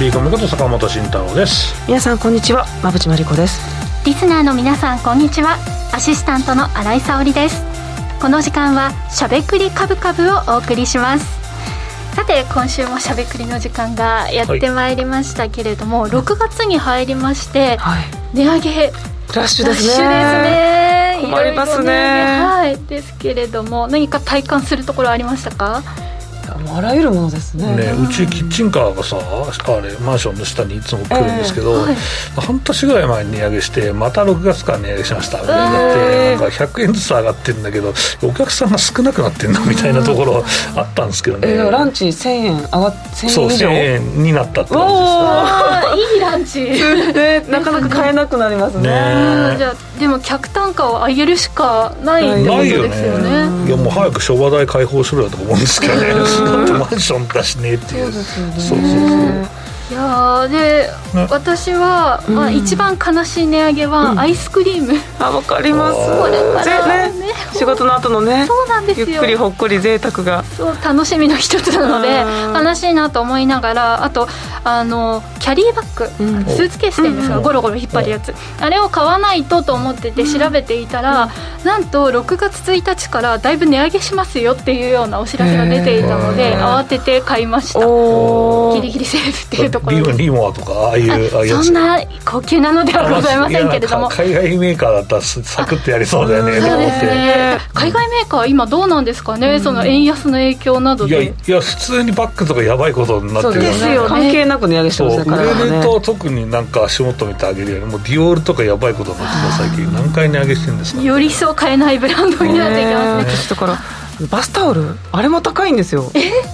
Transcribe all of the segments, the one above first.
さんこんにちはビーコミこと坂本慎太郎です皆さんこんにちは馬淵真理子ですリスナーの皆さんこんにちはアシスタントの新井沙織ですこの時間はしゃべくりカブカブをお送りしますさて今週もしゃべくりの時間がやってまいりましたけれども、はい、6月に入りまして、はい、値上げラッシュですね。ですね。困りますね。ねはい。ですけれども、何か体感するところありましたか？あらゆるものですね。ねうちキッチンカーがさあれマンションの下にいつも来るんですけど、えーはい、半年ぐらい前に値上げしてまた6月から値上げしました。みたいになって、え。ー、なんか100円ずつ上がってるんだけどお客さんが少なくなってんのみたいなところあったんですけどね、えー、ランチ1000円上がっ1000円そう1000円になったって感じですいいランチ、ね、なかなか買えなくなりますね。ねじゃでも客単価を上げるしかないってことですよね。いやもう早く商売代開放しろよと思うんですけどね。だ ってマンションだしねっていう。そうですよね。そうそうそう。いやで、ね、私は、まあ、一番悲しい値上げはアイスクリーム、うん、あわかります。これからね。ね仕事の後のね。そうなんですよ。ゆっくりほっこり贅沢が。そう楽しみの一つなので悲しいなと思いながらあとあのキャリーバッグ、うん、スーツケースっていうんですか、うん、ゴロゴロ引っ張るやつ、あれを買わないとと思ってて調べていたら、なんと6月1日からだいぶ値上げしますよっていうようなお知らせが出ていたので慌てて買いました。ギリギリセーフっていうところリモアとかああいうああいうそんな高級なのではございませんけれども。海外メーカーだったらサクッとやりそうだよねそうですね。海外メーカー今どうなんですかね、その円安の影響などで。いやいや普通にバッグとかやばいことになってるよね。関係なく値上げしてますね売れると特になんか足元見てあげるよりもディオールとかやばいことになって最近何回値上げしてるんですか、よりそう買えないブランドになっていきますね。だからバスタオルあれも高いんですよ。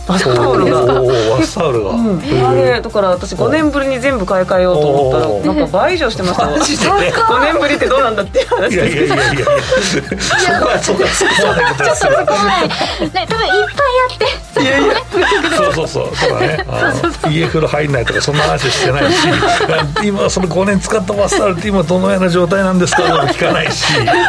バスタオルが。バスタオルが、うん、あれだから私5年ぶりに全部買い替えようと思ったらなんか倍以上してました。よ5年ぶりってどうなんだって。いう話いやいやいや。いやそこはそこはそこはちょっとそこまでね多分いっぱいあっていやいや。そうそうそう。そうだね家風呂入んないとかそんな話してないし。今その5年使ったバスタオルって今どのような状態なんですかとか聞かないし。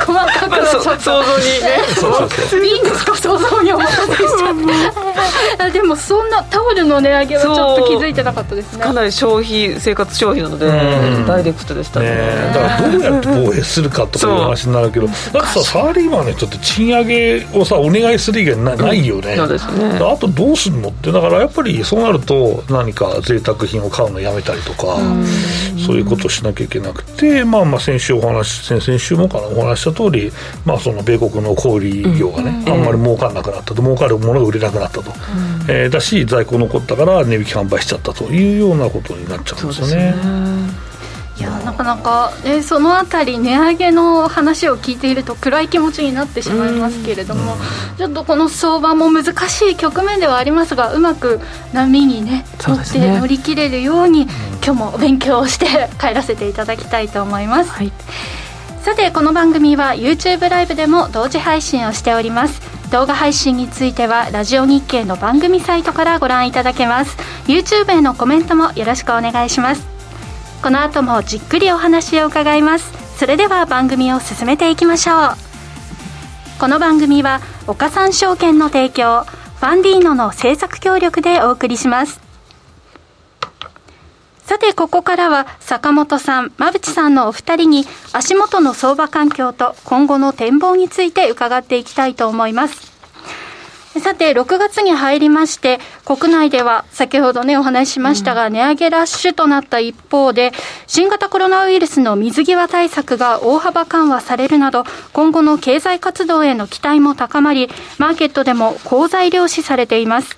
細かく想像にね。そうそうそう。いいんですか想像にお任せしちゃって。でもそんなタオルの値上げはちょっと気づいてなかったですね。かなり消費生活消費なのでダイレクトでしたね。だからどうやって防衛するかとかいう話になるけどだってさサラリーマンの人って賃上げをさお願いする以外なないよね、そうですね。あとどうすんのってだからやっぱりそうなると何か贅沢品を買うのやめたりとかそういうことをしなきゃいけなくてまあまあ先週お話先々週もかなお話した通りまあその米国の小売業がね、あんまり儲かんなくなったと儲かるものが売れなくなったと、うん、えー、だし在庫残ったから値引き販売しちゃったというようなことになっちゃうんですよね。いやなかなか、えそのあたり値上げの話を聞いていると暗い気持ちになってしまいますけれども、ちょっとこの相場も難しい局面ではありますがうまく波にね乗って乗り切れるように、今日もお勉強をして帰らせていただきたいと思います。はい。さてこの番組は YouTube ライブでも同時配信をしております。動画配信についてはラジオ日経の番組サイトからご覧いただけます。YouTube へのコメントもよろしくお願いしますこの後もじっくりお話を伺います。それでは番組を進めていきましょう。この番組は岡三証券の提供ファンディーノの制作協力でお送りします。さて、ここからは坂本さん、馬淵さんのお二人に足元の相場環境と今後の展望について伺っていきたいと思います。さて、6月に入りまして、国内では先ほどね、お話ししましたが、うん、値上げラッシュとなった一方で、新型コロナウイルスの水際対策が大幅緩和されるなど、今後の経済活動への期待も高まり、マーケットでも好材料視されています。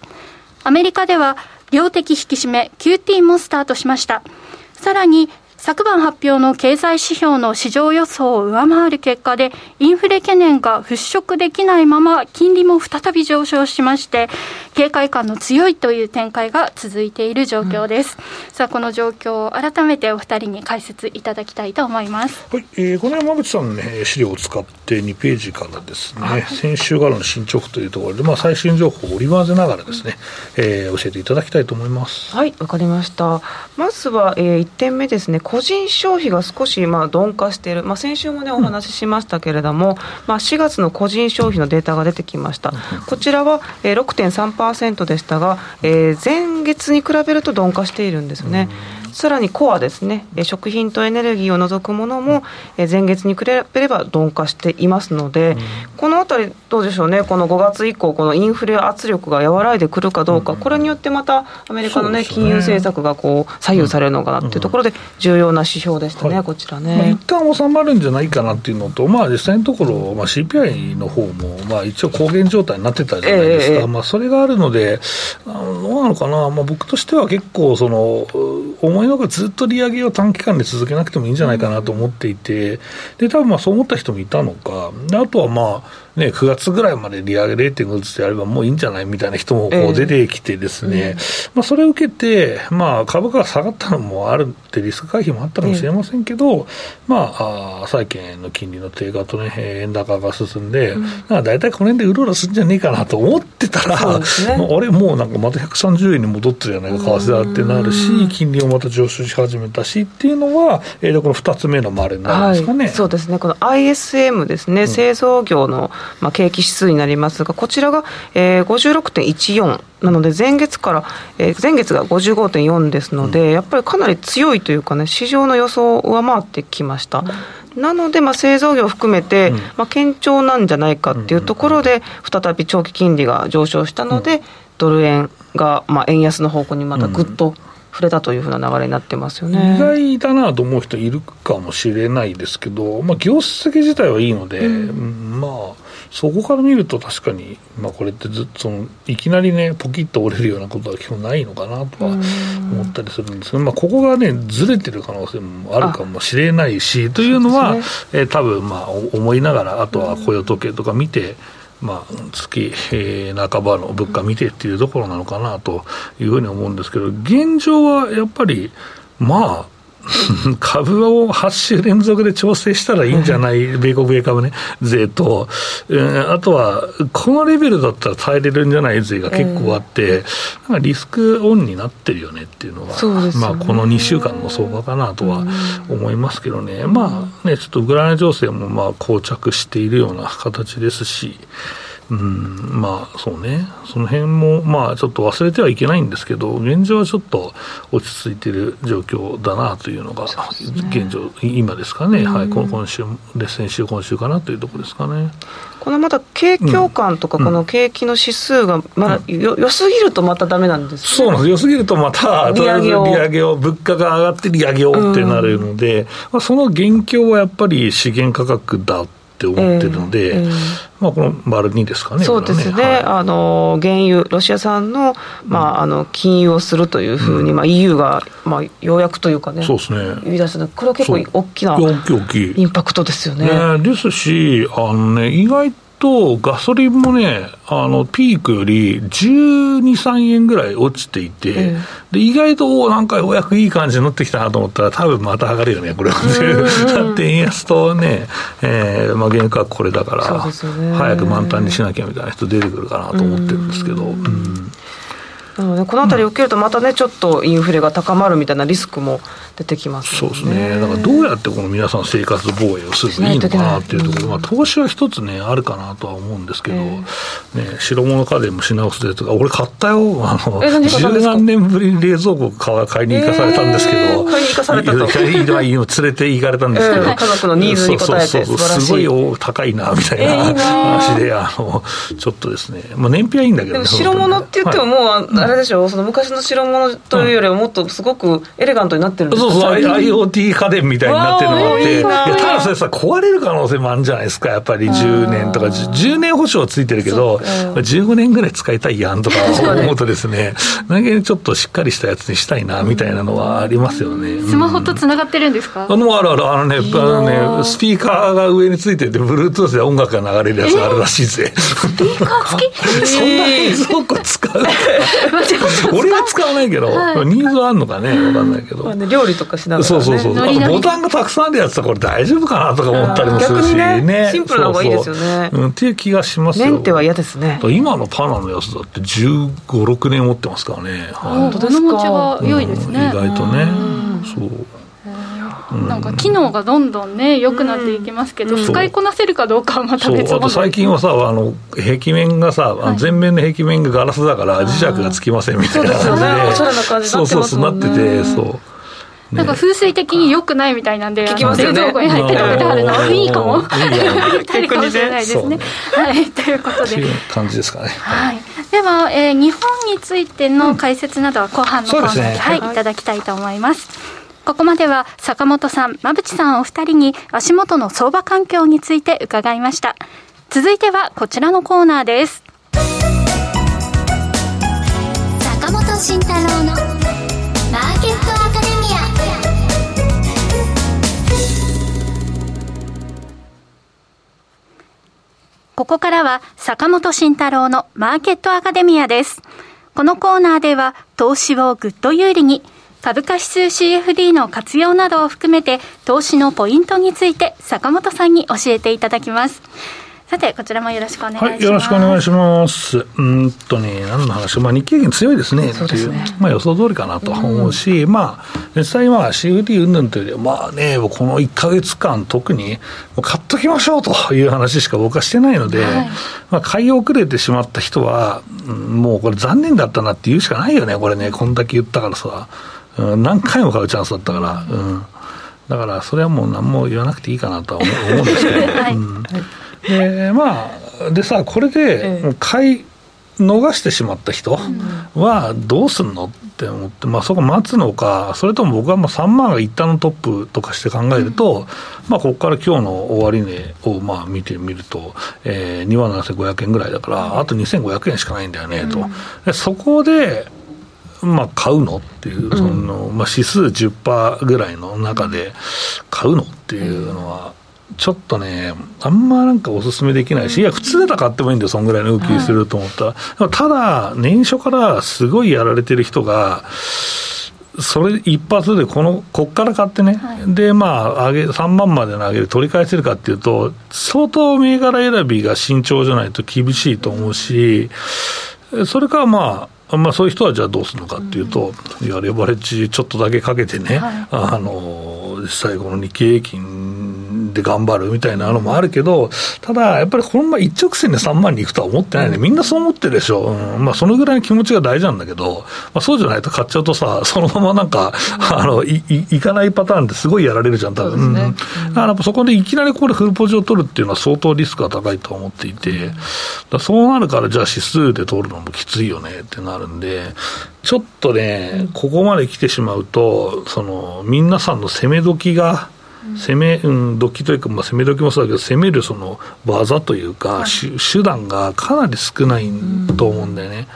アメリカでは量的引き締め QT もスタートしました。さらに昨晩発表の経済指標の市場予想を上回る結果で、インフレ懸念が払拭できないまま、金利も再び上昇しまして、警戒感の強いという展開が続いている状況です。うん、さあ、この状況を改めてお二人に解説いただきたいと思います。はい、えー、この山口さんの、ね、資料を使って2ページからですね、はい、先週からの進捗というところで、まあ、最新情報を織り交ぜながらですね、えー、教えていただきたいと思います。はい、わかりました。まずは、えー、1点目ですね、個人消費が少しまあ鈍化している、まあ、先週もね、お話ししましたけれども、うん、まあ、4月の個人消費のデータが出てきました、こちらは6.3%でしたが、えー、前月に比べると鈍化しているんですね。うんさらにコアですね、食品とエネルギーを除くものも、前月に比べれば鈍化していますので、うん、このあたり、どうでしょうね、この5月以降、このインフレ圧力が和らいでくるかどうか、これによってまたアメリカのね、ね。金融政策がこう左右されるのかなっていうところで、重要な指標でしたね、はい、こちらね。まあ、一旦収まるんじゃないかなっていうのと、まあ、実際のところ、まあ、CPI の方もまあ一応、高原状態になってたじゃないですか、えー、まあ、それがあるので、どうなのかな、まあ、僕としては結構その、思いのほかずっと利上げを短期間で続けなくてもいいんじゃないかなと思っていて、で多分まあそう思った人もいたのか、あとはまあ、ね、9月ぐらいまで利上げ0.5ずつやればもういいんじゃないみたいな人もこう出てきてですね、えー、まあ、それを受けて、まあ、株価が下がったのもあるってリスク回避もあったかもしれませんけど、えー、まあ、債券の金利の低下とね、円高が進んで、うん、大体この辺でうろうろするんじゃねえかなと思ってたら、ね、あれ、もうなんかまた130円に戻ってるじゃないか、為替だってなるし、金利もまた上昇し始めたしっていうのは、えー、この2つ目の丸になるんですかね。はい、そうですね。この ISM ですね、製造業の、まあ、景気指数になりますが、こちらが、えー、56.14なので、前月から、えー、前月が55.4ですので、うん、やっぱりかなり強いというかね、市場の予想を上回ってきました。うん、なので、まあ、製造業を含めて、うん、まあ、堅調なんじゃないかっていうところで、再び長期金利が上昇したので、ドル円が、まあ、円安の方向にまたぐっと、触れたというふうな流れになってますよね。意外だなと思う人いるかもしれないですけど、まあ、業績自体はいいので、うん、まあそこから見ると確かに、まあ、これってずっとそのいきなりねポキッと折れるようなことは基本ないのかなとは思ったりするんですけど、まあ、ここがねずれてる可能性もあるかもしれないしというのは、ね。えー、多分まあ思いながらあとは雇用統計とか見て、まあ、月、えー、半ばの物価見てっていうところなのかなというふうに思うんですけど現状はやっぱりまあ 株を8週連続で調整したらいいんじゃない、米国米株ね、税と、えー、あとは、このレベルだったら耐えれるんじゃない？税が結構あって、えー、リスクオンになってるよねっていうのは、ね、まあ、この2週間の相場かなとは思いますけどね、まあね、ちょっとウクライナ情勢もまあ膠着しているような形ですし、うん、まあそうね、その辺もまあちょっと忘れてはいけないんですけど、現状はちょっと落ち着いている状況だなというのが、現状、今ですかね、はい、今週で先週、今週かなというところですかね。このまた景況感とか、この景気の指数がまだよ、よすぎるとまただめなんです、ね、そうなんです、よすぎるとまた、利上げを。利上げを、物価が上がって利上げをってなるので、まあ、その元凶はやっぱり資源価格だって思ってるので、えーえー、まあ、この丸2ですかね、そうですね、ね。はい、あの原油、ロシア産の,、まあ、あの禁輸をするというふうに、うん、まあ、EU が、まあ、ようやくというかね、そうですね。言い出したこれは結構大きなインパクトですよね。ねですしあの、ね、意外とと、ガソリンもね、あの、ピークより12、3円ぐらい落ちていて、うん、で、意外と、なんかようやくいい感じになってきたなと思ったら、多分また上がるよね、これは。だって円安とね、えー、まあ原価これだから、ね、早く満タンにしなきゃみたいな人出てくるかなと思ってるんですけど。うん。なので、このあたり受けると、またね、ちょっとインフレが高まるみたいなリスクも出てきます、ね、そうですね、だからどうやってこの皆さん、生活防衛をすればいいのかなっていうところ、まあ、投資は一つね、あるかなとは思うんですけど、えー、ね、白物家電も品薄でとか、俺、買ったよ、あの十何年ぶりに冷蔵庫買いに行かされたんですけど、えー、買いに行かされたと。連れて行かれたんですけど、えー、家族のニーズに応えてすごい高いなみたいな話で、あのちょっとですね、まあ、燃費はいいんだけど、ね、でも白物って言っても、もう、あれでしょ、うその昔の白物というよりは、もっとすごくエレガントになってるんですか、そうそう、IoT 家電みたいになってるのがあって、いやただそれさ、壊れる可能性もあるんじゃないですか、やっぱり10年とか、10年保証ついてるけど、15年ぐらい使いたいやんとか思うとですね、何気にちょっとしっかりしたやつにしたいなみたいなのはありますよね。スマホとつながってるんですか、あのあるある、あのね、あのね、スピーカーが上についてて、Bluetooth で音楽が流れるやつがあるらしいぜ。スピーカー付き？そんな冷蔵庫使う？俺は使わないけど、ニーズはあるのかね、わかんないけど。料理とかしながら、そうそうそう。あとボタンがたくさんあるやつはこれ大丈夫かなとか思ったりもするしね。ねシンプルな方がいいですよね。うん、っていう気がしますよ。メンテは嫌ですね。今のパナのやつだって15、6年持ってますからね。本当ですか。持ちが良いですね。意外とね。そう。なんか機能がどんどんね良くなっていきますけど、使いこなせるかどうかはまた別あと最近はさあの壁面がさ、はい、前面の壁面がガラスだから磁石がつきませんみたいな感じで、そうそうそうなっててそうなんか風水的に良くないみたいなんで、冷蔵庫に入ってるメタルのいいかも、いいかもしれないですね。はい、ということで。いう感じですかね。はい。では、えー、日本についての解説などは後半のコーナーで、はい、いただきたいと思います。ここまでは坂本さん、馬淵さんお二人に足元の相場環境について伺いました。続いてはこちらのコーナーです。ここからは坂本慎太郎のマーケットアカデミアです。このコーナーでは投資をぐっと有利に株価指数 CFD の活用などを含めて投資のポイントについて坂本さんに教えていただきます。さて、こちらもよろしくお願いします。はい、よろしくお願いします。うんとね、何の話、まあ、日経平均強いですね、っていう、ね、まあ、予想通りかなと思うし、うん、まあ、実際は CFD 云々というよりは、まあね、この1か月間、特に、買っときましょうという話しか僕はしてないので、はい、まあ、買い遅れてしまった人は、うん、もうこれ残念だったなって言うしかないよね、これね、こんだけ言ったからさ。うん、何回も買うチャンスだったから、うん、だからそれはもう何も言わなくていいかなとは思うんですけど、はい、うん、でまあでさこれで買い逃してしまった人はどうすんの？って思って、まあ、そこ待つのか、それとも僕はもう3万が一旦のトップとかして考えると、まあ、ここから今日の終値をまあ見てみると、えー、2万7500円ぐらいだから、あと2500円しかないんだよねと。でそこでまあ、買うのっていう、そのまあ、指数10%ぐらいの中で買うのっていうのは、ちょっとね、あんまなんかお勧めできないし、いや、普通だったら買ってもいいんだよ、そんぐらいの動きすると思ったら。ただ、年初からすごいやられてる人が、それ一発でこの、こっから買ってね、はい、で、まあ、上げ、3万までの上げで取り返せるかっていうと、相当銘柄選びが慎重じゃないと厳しいと思うし、それかまあ、まあ、そういう人はじゃあどうするのかっていうと、うん、いわレバレッジちょっとだけかけてね、はい、あの実際、この日経平均で頑張るみたいなのもあるけど、ただ、やっぱりこのまま一直線で3万にいくとは思ってないね、みんなそう思ってるでしょ、うん。まあ、そのぐらいの気持ちが大事なんだけど、まあ、そうじゃないと買っちゃうとさ、そのままなんか、あのいいいかないパターンってすごいやられるじゃん、多分、ね、うん、だからそこでいきなりこれ、フルポジを取るっていうのは相当リスクが高いと思っていて、そうなるから、じゃあ指数で取るのもきついよねってなるんで、ちょっとね、ここまで来てしまうと、その皆さんの攻め時が、攻め、うん、時というか、まあ、攻め時もそうだけど、攻めるその技というか、はい、手段がかなり少ないと思うんだよね。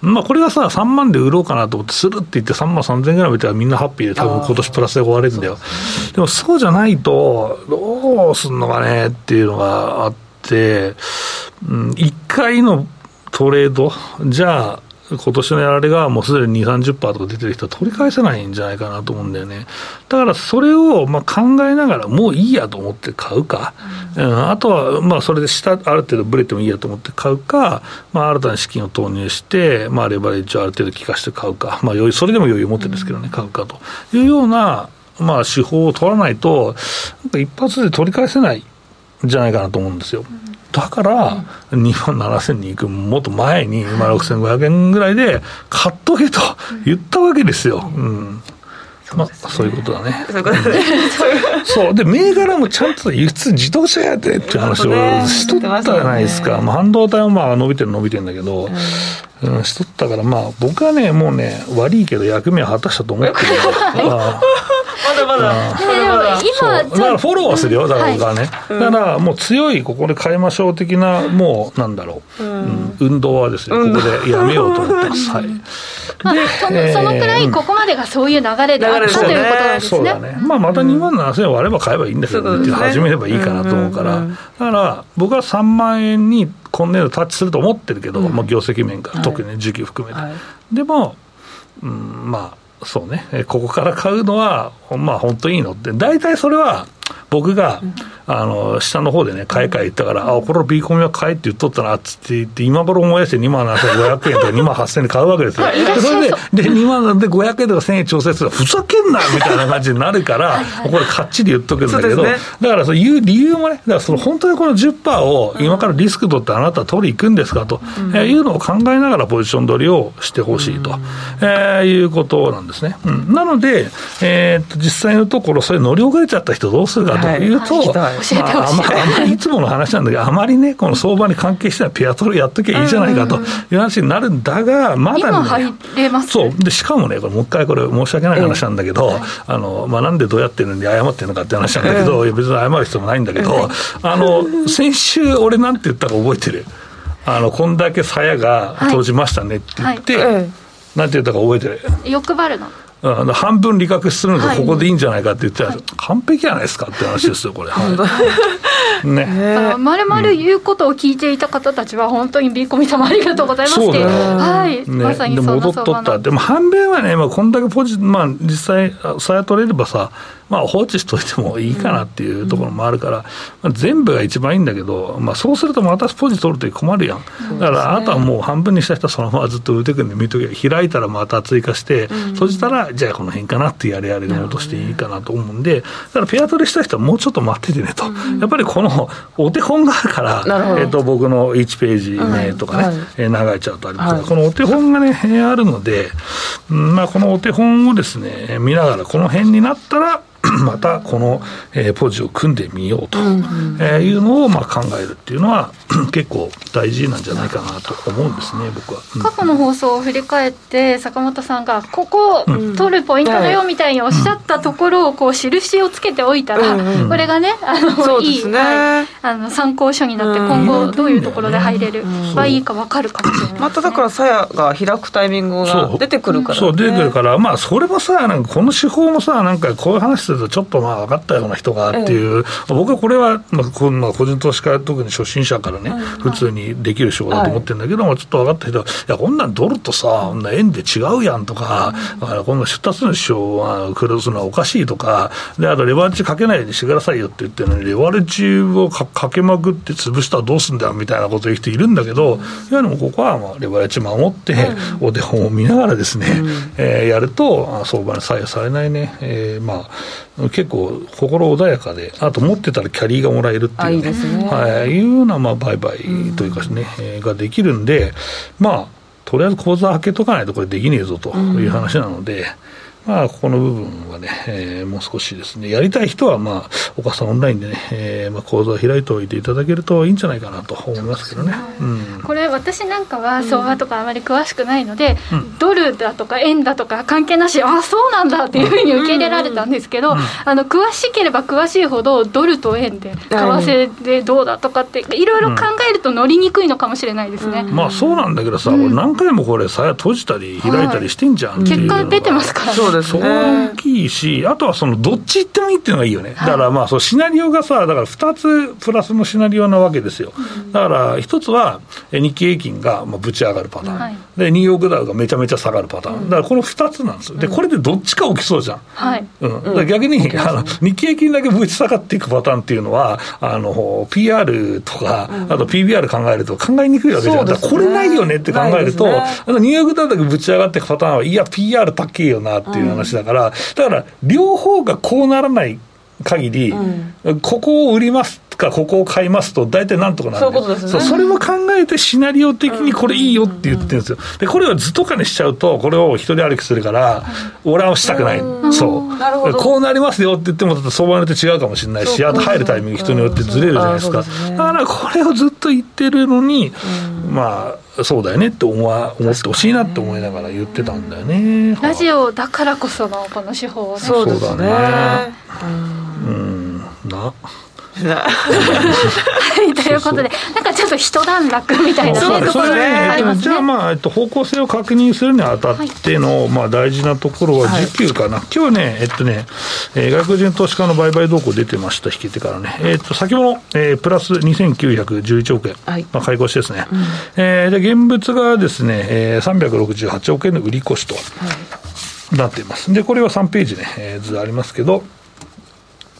まあ、これがさ、3万で売ろうかなと思って、するって言って3万3000円ぐらい見たらみんなハッピーで、多分今年プラスで終われるんだよ。でもそうじゃないと、どうすんのかねっていうのがあって、うん、1回のトレード、じゃあ、今年のやられがもうすでに2、30%とか出てる人は取り返せないんじゃないかなと思うんだよね。だからそれをまあ考えながら、もういいやと思って買うか、うん、あとはまあそれで下、ある程度ぶれてもいいやと思って買うか、まあ、新たな資金を投入して、まあ、レバレッジをある程度効かして買うか、まあ、それでも余裕を持ってるんですけどね、買うかと。いうような、まあ、手法を取らないと、なんか一発で取り返せないんじゃないかなと思うんですよ。だから、2万7000に行くもっと前に、今6500円ぐらいで買っとけと言ったわけですよ。うんまあ、そういうことだね。そういうことだね。そう。で、銘柄もちゃんと輸出自動車やでっていう話をしとったじゃないですか。まあ、半導体はまあ伸びてる伸びてるんだけど、うん、しとったから、まあ、僕はね、もうね、悪いけど役目は果たしたと思ってる。まだまだ、まだ今、だからフォローはするよ、だから僕はね。だからもう強い、ここで変えましょう的な、もうなんだろう、運動はですね、ここでやめようと思ってます。はい。で、そのくらいここまでがそういう流れであったということなんですね。そうだね。まあまた2万7000円割れば買えばいいんだけど、始めればいいかなと思うから、だから僕は3万円に今年度タッチすると思ってるけど、まあ業績面から、特に時期含めて。でも、うん、まあ、そうね、ここから買うのは、まあ本当いいのって、大体それは僕が、あの下の方でね、買い替え言ったから、あこれ、ビーコミは買えって言っとったなっつって言って、今頃思い出して2万7500円とか2万8000円で買うわけですよ。それで、で2万で500円とか1000円調整するふざけんなみたいな感じになるから、これ、かっちり言っとくんだけど、ね、だからそういう理由もね、だからその本当にこの10%を今からリスク取ってあなたは取り行くんですかと、うん、えー、いうのを考えながらポジション取りをしてほしいと、うん、えー、いうことなんですね。うん、なので、えー、実際のところ、それ乗り遅れちゃった人どうするかというと、はいはい。まあ、あまりいつもの話なんだけど、あまりね、この相場に関係してはペアトロやっときゃいいじゃないかという話になるんだが、まだね、そう。でしかもね、これ、もう一回これ、申し訳ない話なんだけど、えー、あのまあ、なんでどうやってるんで謝ってるのかって話なんだけど、えー、別に謝る必要もないんだけど、あの先週、俺なんて言ったか覚えてる？あのこんだけ鞘が閉じましたねって言って、はいはい、なんて言ったか覚えてる？欲張るのうん、半分利確するので、ここでいいんじゃないかって言ってはい、完璧じゃないですかって話ですよ、これ。はい。ね、まるまる言うことを聞いていた方たちは、本当にビーコミ様ありがとうございますっていう、はい、ね、まさにそ戻っとった、でも半分はね、まあ、こんだけポジ、まあ、実際、さえ取れればさ、まあ、放置しといてもいいかなっていうところもあるから、まあ、全部が一番いいんだけど、まあ、そうするとまたポジ取ると困るやん、だからあなたはもう半分にした人はそのままずっと売ってくんで見とけ開いたらまた追加して、閉じたらじゃあこの辺かなってやれやれで戻していいかなと思うんで、だからペア取りした人はもうちょっと待っててねと、やっぱりこのお手本があるから、えー、と僕の1ページ目とかね、え長いチャートありますが、このお手本がね、あるので、まあ、このお手本をですね見ながら、この辺になったら、またこの、えー、ポジを組んでみようと、えいうのをまあ考えるっていうのは 結構大事なんじゃないかなと思うんですね僕は、うん、過去の放送を振り返って坂本さんがここ取るポイントだよみたいにおっしゃったところをこう印をつけておいたら、これがねあの、いい、はい、あの参考書になって今後どういうところで入れるばいいか分かるかもしれない、ね、まただからさやが開くタイミングが出てくるから、ね、そう出てくるからまあそれもさなんかこの手法もさなんかこういう話するとちょっとまあ分かったような人がっていう、ええ、僕はこれは、まあ、こんな個人投資家、特に初心者からね、うん、普通にできる手法だと思ってるんだけども、はい、ちょっと分かった人は、いや、こんなんドルとさ、こんな円で違うやんとか、うん、こんな出立の主張は黒すのはおかしいとか、であとレバレッジかけないようにしてくださいよって言ってるのに、レバレッジをかかけまくって潰したらどうすんだよみたいなこと言う人いるんだけど、うん、いやでもここはまあレバレッジ守って、お手本を見ながらですね、うん、えー、やると、相場に左右されないね、えー、まあ、結構心穏やかで、あと持ってたらキャリーがもらえるっていう、ね、いね。はい、いうようなまあ売買というかね、うん、ができるんで、まあ、とりあえず口座開けとかないとこれできねえぞという話なので。うんまあ、ここの部分はね、えー、もう少しですね、やりたい人は、まあ、お母さんオンラインでね、えーまあ、講座を開いておいていただけるといいんじゃないかなと思いますけどね。うん、これ、私なんかは相場とかあまり詳しくないので、うん、ドルだとか円だとか関係なし、ああ、そうなんだっていうふうに受け入れられたんですけど、あの詳しければ詳しいほど、ドルと円で、為替でどうだとかって、いろいろ考えると乗りにくいのかもしれないですね。まあ、そうなんだけどさ、何回もこれ、さや閉じたり開いたりしてんじゃん、はい、結果出てますからね。そうですね。大きいし、あとはそのどっち行ってもいいっていうのがいいよね、だからまあそうシナリオがさ、だから2つプラスのシナリオなわけですよ、だから一つは日経平均がまあぶち上がるパターン、はい、でニューヨークダウがめちゃめちゃ下がるパターン、だからこの2つなんですよ、でこれでどっちか起きそうじゃん、はい。うん、逆にあの日経平均だけぶち下がっていくパターンっていうのは、あの PR とか、あと PBR 考えると考えにくいわけじゃん、これないよねって考えると、ね、あのニューヨークダウだけぶち上がっていくパターンは、いや、PR 高えよなっていう話だから、だから両方がこうならない限り、うん、ここを売りますか、ここを買いますと、大体なんとかなるそう、ね、それも考えて、シナリオ的にこれいいよって言ってるんですよ、でこれを図とかにしちゃうと、これを一人歩きするから、俺はしたくない、そう。こうなりますよって言っても、相場によって違うかもしれないし、あと入るタイミング、人によってずれるじゃないですか、だからこれをずっと言ってるのに、まあ、そうだよねって思わ思ってほしいなって思いながら言ってたんだよね。ラジオだからこそのこの手法をね。そうだね。うん、な。はい、ということで、なんかちょっと一段落みたいな、ね、ね、ところがありますね。じゃあ、まあ、えっと、方向性を確認するにあたっての、はい、まあ、大事なところは需給かな。はい、今日ね、えっとね、えー、外国人投資家の売買動向出てました、引けてからね。えっと、先物、えー、プラス2911億円、はい、まあ、買い越しですね。うん、えー、で、現物がですね、えー、368億円の売り越しと。なっています。で、これは3ページね、えー、図ありますけど、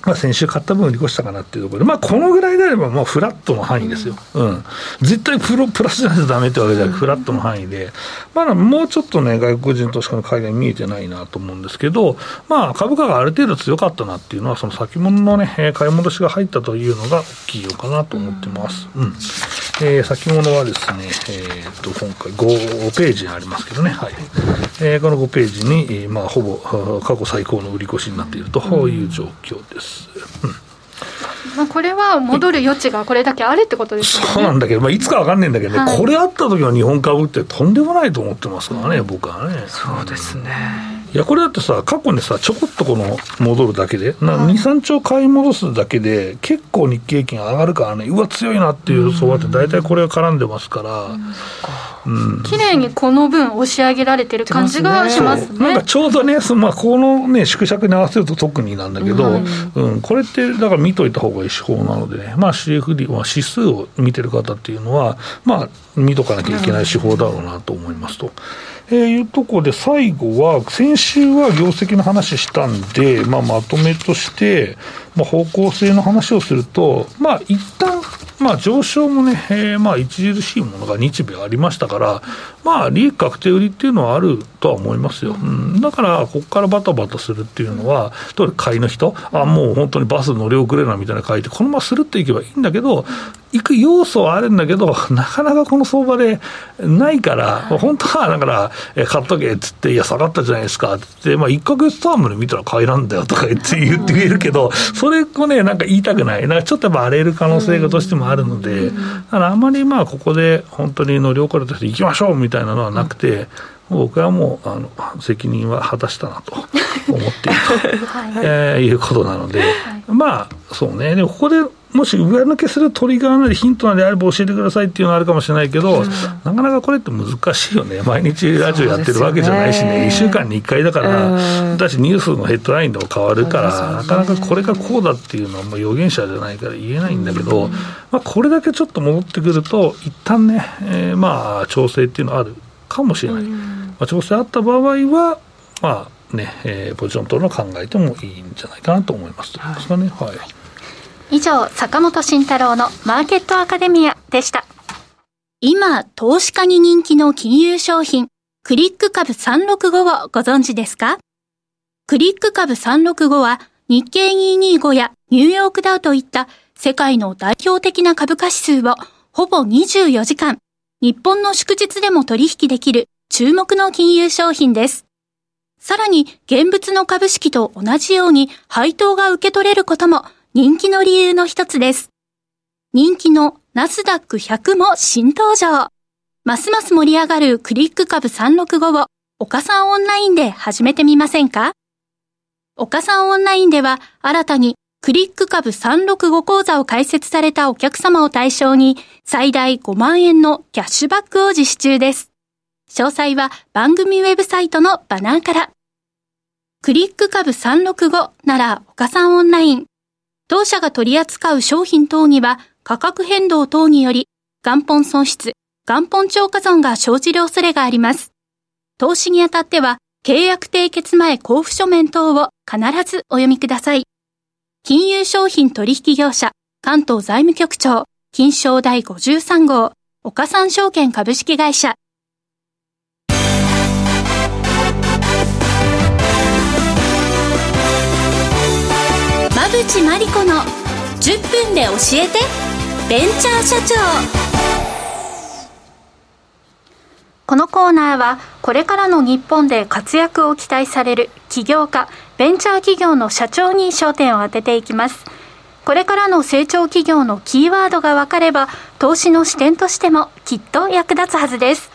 まあ、先週買った分売り越したかなっていうところで、まあ、このぐらいであれば、まあ、フラットの範囲ですよ。うん。絶対プロプラスじゃないとダメってわけじゃなくフラットの範囲で、まだもうちょっとね、外国人投資家の海外見えてないなと思うんですけど、まあ、株価がある程度強かったなっていうのは、その先物のね、買い戻しが入ったというのが大きいのかなと思ってます。うん。えー、先物はですね、えー、っと、今回5ページにありますけどね、はい。えー、この5ページに、えー、まあ、ほぼ過去最高の売り越しになっているという状況です。うんまあ、これは戻る余地がこれだけあるってことですね。そうなんだけど、まあ、いつか分かんないんだけどね、はい、これあった時の日本株ってとんでもないと思ってますからね、うん、僕はね。そうですね。いや、これだってさ、過去にさ、ちょこっとこの戻るだけで、な2、3兆買い戻すだけで、結構日経平均上がるからね、うわ、強いなっていう相場って、大体これが絡んでますから。綺麗、うん、にこの分押し上げられてる感じがしますね。なんかちょうどね、そまあ、このね、縮尺に合わせると特になんだけど、うん、うん、これって、だから見といた方がいい手法なのでね、まあ CFD、まあ、指数を見てる方っていうのは、まあ、見とかなきゃいけない手法だろうなと思いますと。えー、いうとこで、最後は、先週は業績の話したんで、まあ、まとめとして、まあ、方向性の話をすると、まあ、一旦まあ、上昇もね、えー、まあ著しいものが日米ありましたから、まあ、利益確定売りっていうのはあるとは思いますよ、うん、だから、ここからバタバタするっていうのは、とり買いの人、あもう本当にバス乗り遅れなみたいな書いて、このままするっていけばいいんだけど、行く要素はあるんだけど、なかなかこの相場でないから、本当はだから、え買っとけっつって、いや、下がったじゃないですかって、まあ、1か月タームで見たら買いなんだよとか言って言ってくれるけど、それをね、なんか言いたくない、なんかちょっとやっぱ荒れる可能性がどうしてもあるので、だからあまりまあ、ここで本当に乗り遅れた人、行きましょうみたいなのはなくて、僕はもうあの責任は果たしたなと思っていると、はい、えー、いうことなので、はい、まあそうね。でもここでもし上抜けするトリガーなりヒントなりあれば教えてくださいっていうのはあるかもしれないけど、うん、なかなかこれって難しいよね、毎日ラジオやってるわけじゃないしね、ね。1週間に1回だから、だしニュースのヘッドラインでも変わるから、なかなかこれがこうだっていうのは、もう預言者じゃないから言えないんだけど、うん、まあ、これだけちょっと戻ってくると、一旦ね、えー、まあ調整っていうのはあるかもしれない。うん、まあ、調整あった場合は、まあね、えー、ポジション取るの考えてもいいんじゃないかなと思います。はい。はい以上、坂本慎太郎のマーケットアカデミアでした。今、投資家に人気の金融商品、クリック株365をご存知ですか？クリック株365は日経225やニューヨークダウといった世界の代表的な株価指数をほぼ24時間、日本の祝日でも取引できる注目の金融商品です。さらに現物の株式と同じように配当が受け取れることも人気の理由の一つです。人気のナスダック100も新登場。ますます盛り上がるクリック株365を岡さんオンラインで始めてみませんか？岡さんオンラインでは新たにクリック株365講座を開設されたお客様を対象に最大5万円のキャッシュバックを実施中です。詳細は番組ウェブサイトのバナーから。クリック株365なら岡さんオンライン。当社が取り扱う商品等には価格変動等により元本損失、元本超過損が生じる恐れがあります。投資にあたっては契約締結前交付書面等を必ずお読みください。金融商品取引業者関東財務局長金賞第53号岡三証券株式会社。馬渕真理子の10分で教えてベンチャー社長。このコーナーはこれからの日本で活躍を期待される起業家ベンチャー企業の社長に焦点を当てていきます。これからの成長企業のキーワードが分かれば投資の視点としてもきっと役立つはずです。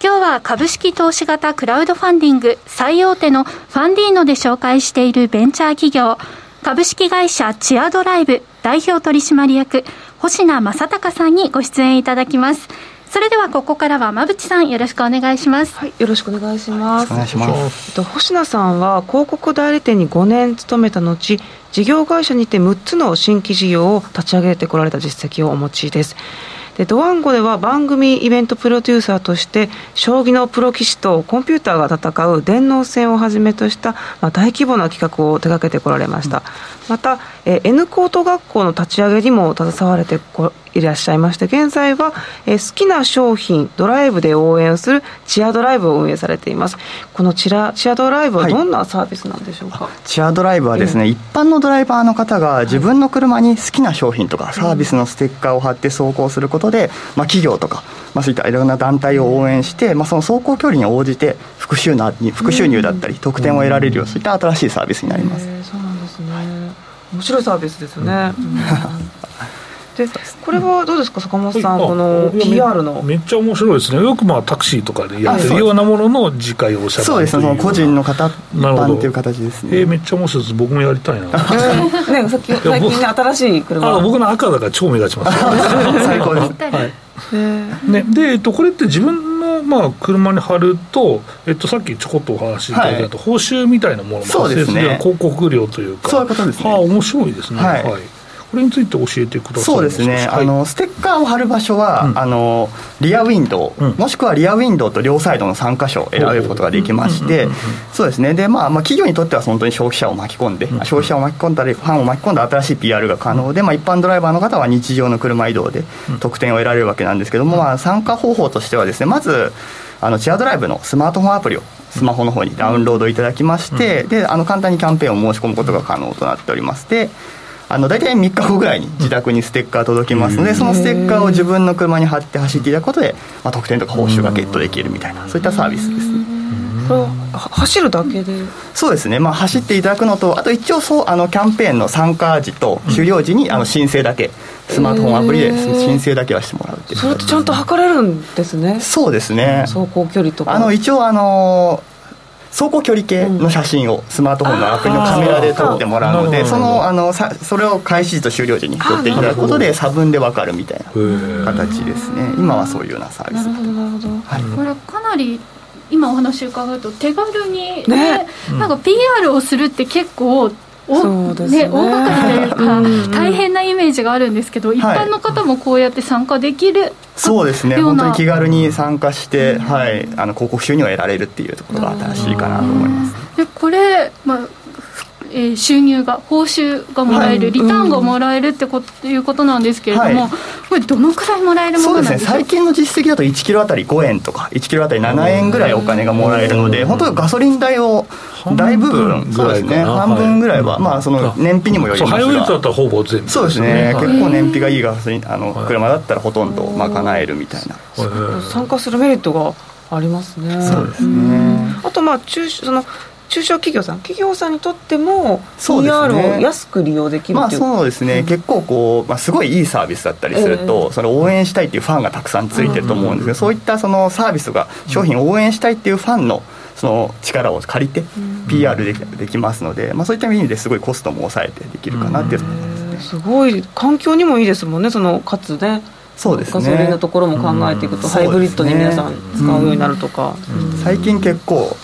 今日は株式投資型クラウドファンディング最大手のファンディーノで紹介しているベンチャー企業株式会社チアドライブ代表取締役星名正隆さんにご出演いただきます。それではここからは馬淵さんよろしくお願いします、はい、よろしくお願いします、お願いします、えっと、星名さんは広告代理店に5年勤めた後事業会社にて6つの新規事業を立ち上げてこられた実績をお持ちです。でドワンゴでは番組イベントプロデューサーとして将棋のプロ棋士とコンピューターが戦う電脳戦をはじめとした、まあ、大規模な企画を手掛けてこられました、うん、また、えー、N コート学校の立ち上げにも携われてこいらっしゃいまして現在は、えー、好きな商品ドライブで応援するチアドライブを運営されています。このチラチアドライブはどんなサービスなんでしょうか、はい、チアドライブはですね、一般のドライバーの方が自分の車に好きな商品とかサービスのステッカーを貼って走行することで、まあ、企業とか、まあ、そういったいろんな団体を応援して、まあ、その走行距離に応じて副収入副収入だったり得点を得られるようそういった新しいサービスになります。そうなんですね、はい、面白いサービスですね、うんでこれはどうですか坂本さん、この PR の？めっちゃ面白いですね。よくまあタクシーとかでやってるようなものの次回をしゃべるそうです。ねその個人の方版っていう形ですねえー、めっちゃ面白いです。僕もやりたいな、ね、さっき最近ね新しい車。あ僕の赤だから超目立ちます 最高です、はい。ね、で、えっと、これって自分の、まあ、車に貼ると、えっと、さっきちょこっとお話しいただいた、はい、報酬みたいなものも発生する、ね、広告料というか。そういうことですね。はあ面白いですね。はい、はいこれについて教えてください。そうですね、はい、あのステッカーを貼る場所は、うん、あのリアウィンドウ、うん、もしくはリアウィンドウと両サイドの3箇所を選ぶことができまして、そうですね。で、まあ、まあ企業にとっては本当に消費者を巻き込んで、うん、消費者を巻き込んだりファンを巻き込んだ新しい PR が可能で、まあ、一般ドライバーの方は日常の車移動で得点を得られるわけなんですけども、まあ、参加方法としてはですねまずあのチアドライブのスマートフォンアプリをスマホの方にダウンロードいただきまして、であの簡単にキャンペーンを申し込むことが可能となっておりますであの大体3日後ぐらいに自宅にステッカー届きますので、そのステッカーを自分の車に貼って走っていただくことで、まあ、特典とか報酬がゲットできるみたいなそういったサービスですね。走るだけで？そうですね、まあ、走っていただくのとあと一応そうあのキャンペーンの参加時と終了時にあの申請だけスマートフォンアプリで申請だけはしてもらうっていう。それってちゃんと測れるんですね。そうですね。走行距離とか。あの一応あの走行距離計の写真をスマートフォンのアプリのカメラで撮ってもらうのでそのあのさそれを開始時と終了時に撮っていただくことで差分で分かるみたいな形ですね。今はそういうようなサービスなるほどなるほど、はい、これかなり今お話伺うと手軽にね、ね。なんか PR をするって結構そうですね、ね、大掛かりというか、大変なイメージがあるんですけど、一般の方もこうやって参加できる、そうですね。本当に気軽に参加して、はい、あの広告収入を得られるっていうところが新しいかなと思いますでこれ、まあえー、収入が報酬がもらえる、はい、リターンがもらえるってこと、いうことなんですけれども、はい、これどのくらいもらえるものなんですか最近の実績だと1キロあたり5円とか1キロあたり7円ぐらいお金がもらえるので本当にガソリン代を大部分そうですね半分ぐらいは、まあその燃費にもよりますが。ハイウェイだったらほぼ全部。そうですね、結構燃費がいいガソリンあの車だったらほとんど賄えるみたいな。参加するメリットがありますね。そうですね。あとまあ中その中小企業さん企業さんにとっても PR を安く利用できるまあそうですね、うん、結構こう、まあ、すごいいいサービスだったりすると、えー、それを応援したいっていうファンがたくさんついてると思うんですけど、うん、そういったそのサービスが商品を応援したいっていうファンのその力を借りて PR でできますので、まあ、そういった意味ですごいコストも抑えてできるかなっていう、すごい。環境にもいいですもんねそのかつね。そうですね、ガソリンのところも考えていくと、ハイブリッドに皆さん使うようになるとか、最近結構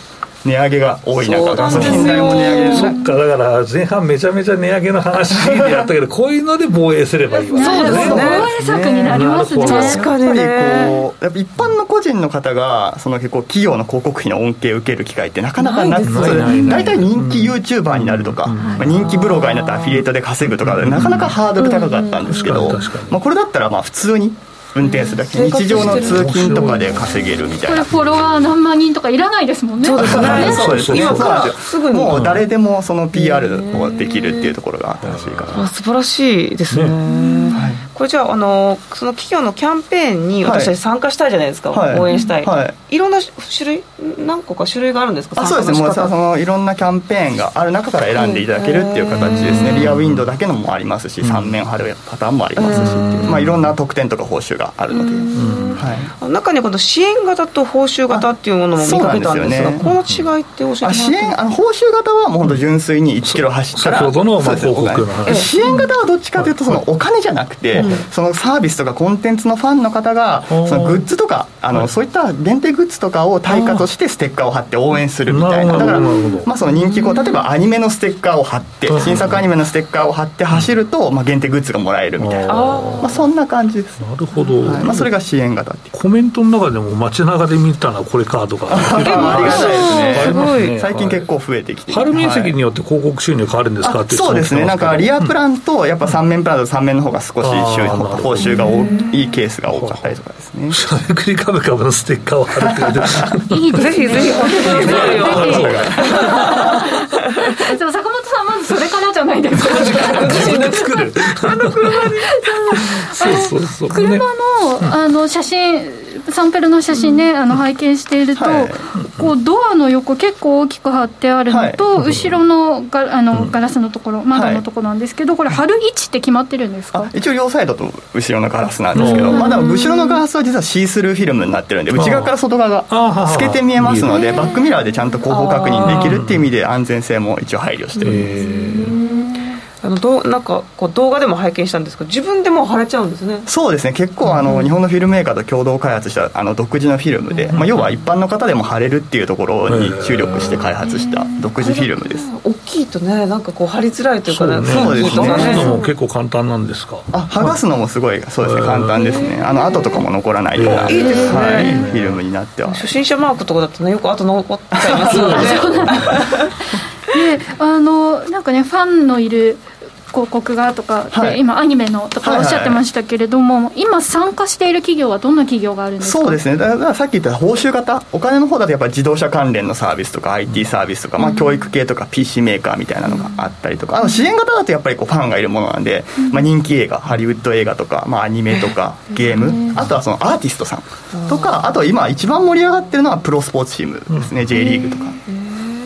値上げが多い中ガソリン代も値上げそっかだから前半めちゃめちゃ値上げの話でやったけど こういうので防衛すればいいわけそうですね。防衛策になりますね。確かにこう一般の個人の方がその結構企業の広告費の恩恵を受ける機会ってなかなかなくて大体人気 YouTuber になるとか、まあ、人気ブロガーになったらアフィリエイトで稼ぐとかなかなかハードル高かったんですけど、まあ、これだったらまあ普通に運転するだけ日常の通勤とかで稼げるみたいな。これフォロワー何万人とかいらないですもんね。そうですね。そうです。今からすぐに。もう誰でもその PR をできるっていうところが新しいかな素晴らしいですね、はい、これじゃああのその企業のキャンペーンに私たち参加したいじゃないですか、はい、応援したい、はい、いろんな種類何個か種類があるんですか？あそうですね。もうそのいろんなキャンペーンがある中から選んでいただけるっていう形ですね。リアウィンドウだけのもありますし3面貼るパターンもありますしまあ、いろんな特典とか報酬があるので。はい、中にこの支援型と報酬型っていうものも見かけたんですが、ね、この違いって教えてもらって支援あの報酬型はもう本当純粋に1キロ走ったら、先ほどの広告の支援型はどっちかというとそのお金じゃなくて、そのサービスとかコンテンツのファンの方がそのグッズとかあの、そういった限定グッズとかを対価としてステッカーを貼って応援するみたいな。だから、まあ、その人気こう例えばアニメのステッカーを貼って新作アニメのステッカーを貼って走ると、まあ、限定グッズがもらえるみたいな。まあ、そんな感じです。なるほど、はい。まあ、それが支援型ってコメントの中でも街中で見たらこれかとかありがたいですね。最近結構増えてきて貼る面積によって広告収入変わるんですかってそうですね。なんかリアプランとやっぱ3面プランと3面の方が少し報酬が大きいケースが多かったりとかですね。しゃべくりカブカブのステッカーを貼るっていいぜひぜひ本当に。でも坂本さんまずそれからじゃないですか。自分で作る。あの車に。そうそうそう。車のあの写真サンプルの写真ね、あの拝見していると、はい、こうドアの横結構大きく貼ってあるのと、はい、後ろのがあのガラスのところ窓のところなんですけどこれ貼る位置って決まってるんですか？一応両サイドと後ろのガラスなんですけど、まあ、でも後ろのガラスは実はシースルーフィルムになってるんで内側から外側が透けて見えますのでバックミラーでちゃんと後方確認できるっていう意味で安全性も一応配慮してるんですあのどなんかこう動画でも拝見したんですけど自分でも貼れちゃうんですね。そうですね。結構あの、うん、日本のフィルムメーカーと共同開発したあの独自のフィルムで、うん、まあ、要は一般の方でも貼れるっていうところに注力して開発した独自フィルムです、大きいとねなんかこう貼りづらいというかねそうですね。剥がすのも結構簡単なんですか？あ剥がすのもすごいそうですね。簡単ですね。あの跡とかも残らないような、いいですね、はい、フィルムになっては。初心者マークとかだとねよく跡残っちゃいますよねであのなんかねファンのいる広告がとかはい、今アニメのとかおっしゃってましたけれども、はいはい、今参加している企業はどんな企業があるんですか？そうですね。だからさっき言った報酬型。お金の方だとやっぱり自動車関連のサービスとか IT サービスとか、まあ、教育系とか PC メーカーみたいなのがあったりとかあの支援型だとやっぱりこうファンがいるものなんで、まあ、人気映画ハリウッド映画とか、まあ、アニメとかゲームあとはそのアーティストさんとかあと今一番盛り上がってるのはプロスポーツチームですね。J リーグとか。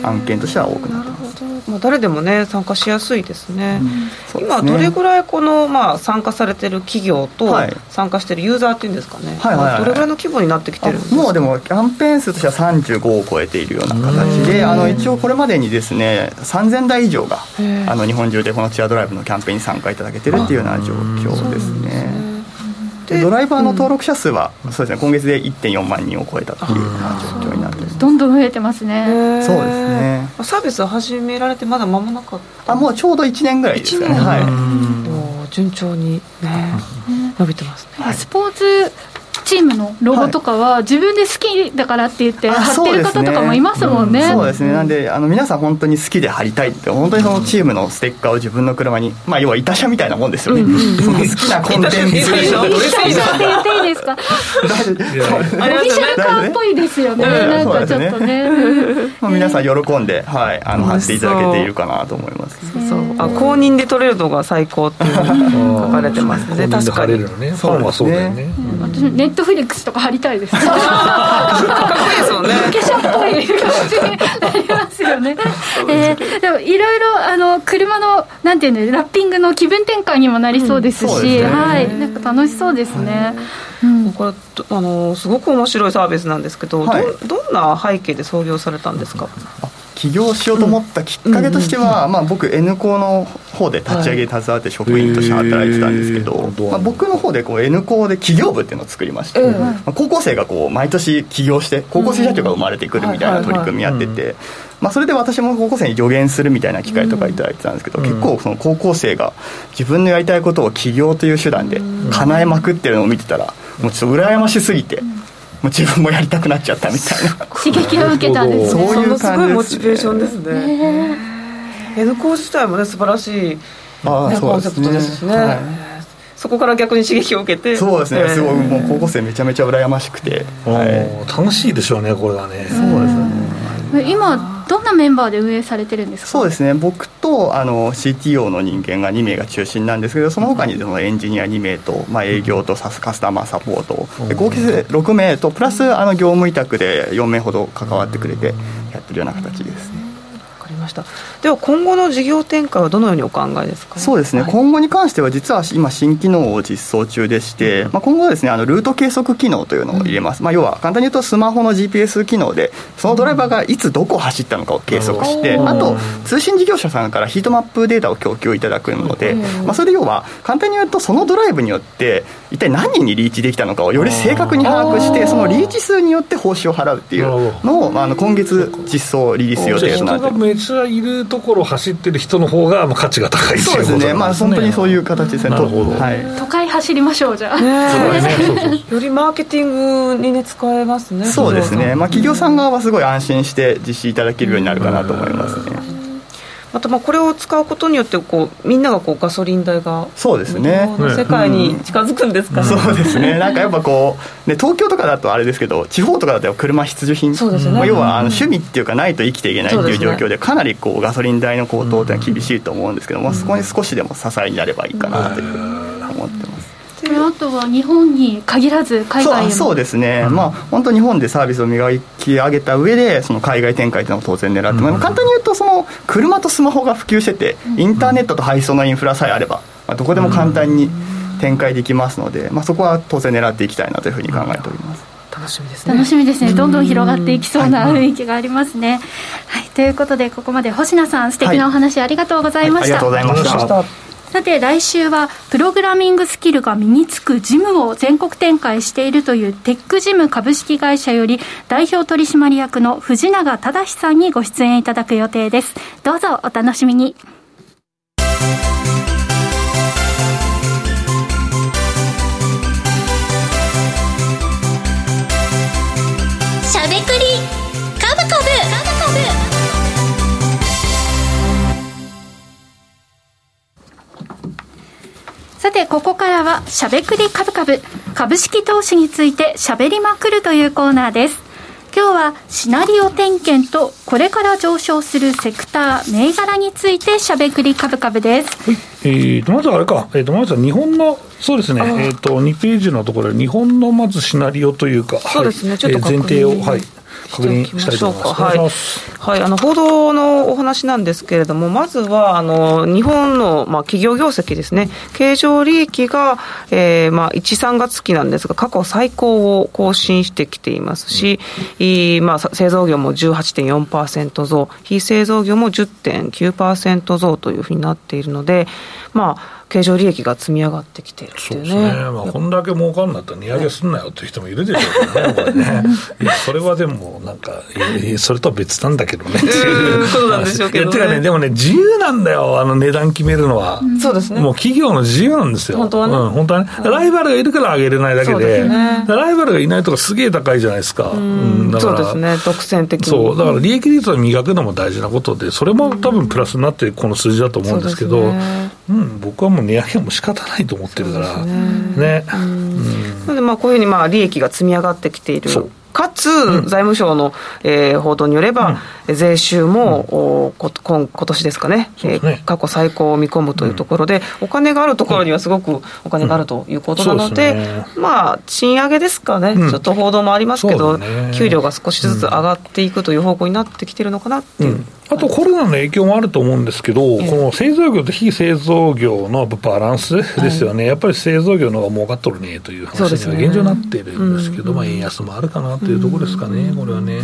案件としては多くなってますまあ、誰でもね参加しやすいですね、うん、今どれぐらいこの、まあ、参加されてる企業と参加してるユーザーっていうんですかね、はいはいはい、どれぐらいの規模になってきてるんですか？もうでもキャンペーン数としては35を超えているような形であの一応これまでにですね3000台以上があの日本中でこのチアドライブのキャンペーンに参加いただけてるっていうような状況ですねでドライバーの登録者数は、そうですね今月で1.4万人を超えたというような状況になってどんどん増えてますね。そうですね。サービスを始められてまだ間もなかった？あもうちょうど1年ぐらいですかね。はい。順調にね伸びてますね。スポーツチームのロゴとかは自分で好きだからって言って貼ってる方とかもいますもんね。そうですね。なんであの皆さん本当に好きで貼りたいって本当にそのチームのステッカーを自分の車にまあ要は板車みたいなもんですよね、その好きなコンテンツて言っていいですかオフィシャルカーっぽいですよね。なんかちょっとね。皆さん喜んではいあの貼っていただけているかなと思います。そうあ公認で取れるのが最高っていう書かれてますね。確かに。そうだよね私ネットフリックスとか貼りたいです。かっこいいですもんね。化粧っぽい感じになりますよね、えー、でもいろいろあの車のなんていうのラッピングの気分転換にもなりそうですし、うんすね、はい。なんか楽しそうですね、うん、これあのすごく面白いサービスなんですけど、はい、どどんな背景で創業されたんですか、起業しようと思ったきっかけとしては、まあ、僕 N 高の方で立ち上げに携わって職員として働いてたんですけど、まあ、僕の方でこう N 高で企業部っていうのを作りまして、まあ、高校生がこう毎年起業して高校生社長が生まれてくるみたいな取り組みやってて。まあ、それで私も高校生に助言するみたいな機会とかいただいてたんですけど、結構その高校生が自分のやりたいことを起業という手段で叶えまくってるのを見てたらもうちょっと羨ましすぎて、もう自分もやりたくなっちゃったみたいな。刺激を受けたんですね。そういうすごいモチベーションですね。N コー自体もね素晴らしい、ね、コンセプトですしね、はい、そこから逆に刺激を受けて。そうですね、すごいもう高校生めちゃめちゃ羨ましくて、はい、楽しいでしょうねこれはね。そうですね。今どんなメンバーで運営されてるんですか？そうですね。僕とあの CTO の人間が2名が中心なんですけどその他にそのエンジニア2名と、まあ、営業とカスタマーサポート合計で6名とプラスあの業務委託で4名ほど関わってくれてやってるような形ですねした、では今後の事業展開はどのようにお考えですか？そうですね、はい、今後に関しては実は今新機能を実装中でして、まあ、今後はですねあのルート計測機能というのを入れます、まあ、要は簡単に言うとスマホの GPS 機能でそのドライバーがいつどこを走ったのかを計測して、あと通信事業者さんからヒートマップデータを供給いただくので、まあ、それ要は簡単に言うとそのドライブによって一体何人にリーチできたのかをより正確に把握してそのリーチ数によって報酬を払うっていうのを、まあ、あの今月実装リリース予定となって人がいるところを走ってる人の方が価値が高いそうですね。まあ本当にそういう形ですね。はい、都会走りましょうじゃあ、ね、よりマーケティングにね。使えますね。そうですね、まあ、企業さん側はすごい安心して実施いただけるようになるかなと思いますね、またまあこれを使うことによってこうみんながこうガソリン代がそうですね。世界に近づくんですかね、うん、そうですね。なんかやっぱこう、ね、東京とかだとあれですけど地方とかだと車必需品。そうですね、要はあの趣味っていうかないと生きていけないっていう状況でかなりこうガソリン代の高騰っていうのは厳しいと思うんですけども、そこに少しでも支えになればいいかなという。ふうにあとは日本に限らず海外そうそうですね、うん、まあ本当日本でサービスを磨き上げた上でその海外展開というのを当然狙って、うん、簡単に言うとその車とスマホが普及しててインターネットと配送のインフラさえあれば、まあ、どこでも簡単に展開できますので、まあ、そこは当然狙っていきたいなというふうに考えております。楽しみですね。楽しみですね。どんどん広がっていきそうな雰囲気がありますね。はい、ということでここまで星名さん素敵なお話ありがとうございました。はいはい、ありがとうございました。さて来週はプログラミングスキルが身につくジムを全国展開しているというテックジム株式会社より代表取締役の藤永忠さんにご出演いただく予定です。どうぞお楽しみに。て、ここからは、しゃべくり株株、株式投資についてしゃべりまくるというコーナーです。今日はシナリオ点検とこれから上昇するセクター、銘柄についてしゃべくり株株です。はい、えーと、まずあれか、えーと、まずは日本の、そうですね、えーと、2ページのところで日本のまずシナリオというか、そうですね、はい、ちょっと前提を、はい、確認したいと思います。はい、はい、あの報道のお話なんですけれども、まずはあの日本の、まあ、企業業績ですね、経常利益が、えーまあ、1、3月期なんですが、過去最高を更新してきていますし、うん、まあ、製造業も18.4%増、非製造業も10.9%増というふうになっているので、まあ、経常利益が積み上がってきてるっていうね。そうですね。まあ、こんだけ儲かんなったら値上げすんなよっていう人もいるでしょうけどね、これね。いや、それはでも、なんか、それとは別なんだけどね。いうことなんでしょうけど、ね。てかね、でもね、自由なんだよ、あの値段決めるのは。そうですね。もう企業の自由なんですよ。本当はね。うん、本当はね。ライバルがいるから上げれないだけで、ね、ライバルがいないとかすげえ高いじゃないですか。うん、そうですね、独占的に。そう、だから利益率を磨くのも大事なことで、それも多分プラスになってこの数字だと思うんですけど、うね、うん、僕はもう値上げも仕方ないと思ってるから、ね。ね。うん、なので、まあ、こういうふうにまあ利益が積み上がってきている。かつ、財務省の、えー、報道によれば、うん、税収も、うん、こ今今年ですかね。ね、えー、過去最高を見込むというところで、うん、お金があるところにはすごくお金があるということなので、ね、まあ、賃上げですかね、ちょっと報道もありますけど、ね、給料が少しずつ上がっていくという方向になってきてるのかなっていう。あとコロナの影響もあると思うんですけど、この製造業と非製造業のバランスですよね、はい、やっぱり製造業の方が儲かっとるねという話には現状になっているんですけど、ね、まあ、円安もあるかなというところですかね、これはね。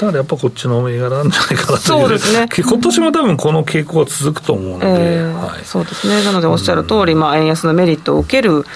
ただやっぱこっちの銘柄なんじゃないかなという、そうですね、今年も多分この傾向は続くと思うので、えーはい、そうですね、なのでおっしゃる通り、まあ、円安のメリットを受ける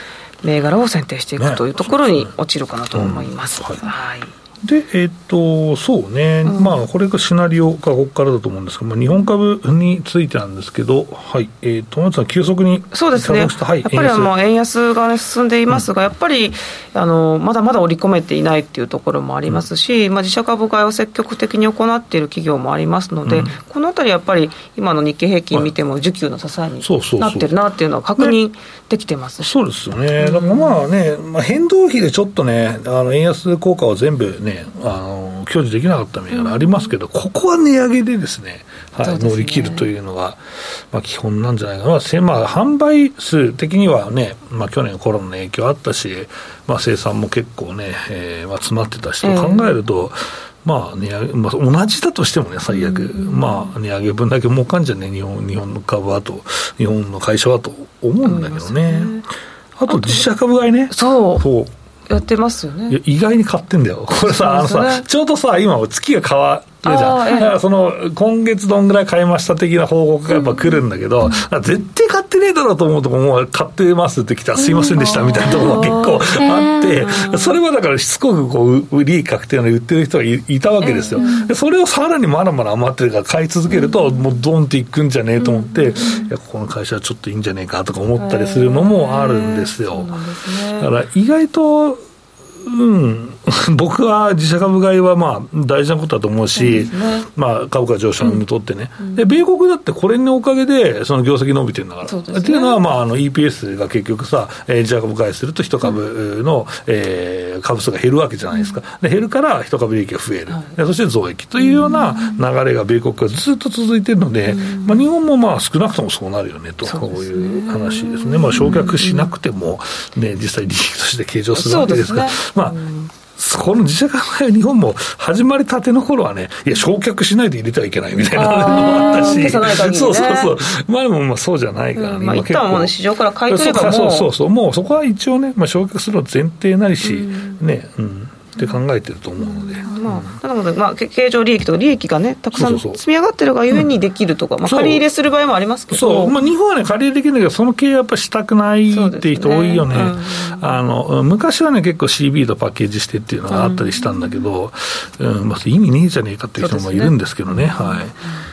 銘柄を選定していくというところに落ちるかなと思います。ねうん、はいで、えっ、と、そうね、うん、まあ、これがシナリオがここからだと思うんですが、まあ、日本株についてなんですけど、はい、えっ、ー、と、松さん、急速にそうですね、はい、やっぱりあの円安が進んでいますが、うん、やっぱりあのまだまだ織り込めていないっていうところもありますし、うん、まあ、自社株買いを積極的に行っている企業もありますので、このあたりやっぱり、今の日経平均見ても、需給の支えになってるなっていうのは確認できてます、ね、そうですよね、だからまあね、まあ、変動費でちょっとね、あの円安効果を全部ね、あの享受できなかった銘柄ありますけど、ここは値上げでですね、はい、乗り切るというのが、まあ、基本なんじゃないかな、まあ、販売数的にはね、まあ、去年コロナの影響あったし、まあ、生産も結構ね、えーまあ、詰まってたしと考えると、まあ値上げ、まあ、同じだとしてもね、最悪、まあ、値上げ分だけ儲かんじゃね、日本日本の株はと、日本の会社はと思うんだけどね。あと自社株買いね。そう。そうやってますよね。意外に買ってんだよ。これさ、あのさ、ちょうどさ、今、月が変わるじゃん。だからその、今月どんぐらい買いました的な報告がやっぱ来るんだけど、絶対買ってねえだろうと思うとこ、もう買ってますって来た。ら、すいませんでしたみたいなところが結構あって、それはだからしつこくこう、利益確定の売ってる人がいたわけですよ。でそれをさらにまだまだ余ってるから買い続けると、もうドンっていくんじゃねえと思って、いや、ここの会社はちょっといいんじゃねえかとか思ったりするのもあるんですよ。だから意外と、うん、僕は自社株買いはまあ大事なことだと思うし、うね、まあ、株価上昇にとってね、うん、で、米国だってこれのおかげで、その業績伸びてるんだから、ね、っていうのは、まあ、あの EPS が結局さ、えー、自社株買いすると1株の、うん、えー、株数が減るわけじゃないですか、で減るから1株利益が増える、はい、そして増益というような流れが米国がずっと続いてるので、まあ、日本もまあ少なくともそうなるよねと、こういう話ですね、まあ、償却しなくても、ね、実際利益として計上するわけですから。まあこの自社株買い日本も始まりたての頃はね、いや、焼却しないで入れてはいけないみたいなのもあったし、ね、そうそうそう、まあでもまあそうじゃないからね、うんまあ、一旦もうね、市場から買い取ればもうそうそうそう、もうそこは一応ね、まあ、焼却するの前提なりし、うん、ね、うんって考えてると思うので、まあ、なので、まあ、経常利益とか利益がねたくさん積み上がってるがゆえにできるとか、まあ、借り入れする場合もありますけど。そう、まあ、日本はね借り入れできるんだけどその経営やっぱしたくないっていう人多いよね、ねうん、あの昔はね結構 CB とパッケージしてっていうのがあったりしたんだけど、うん。まあ、意味ねえじゃねえかっていう人もいるんですけどね、ね、はい、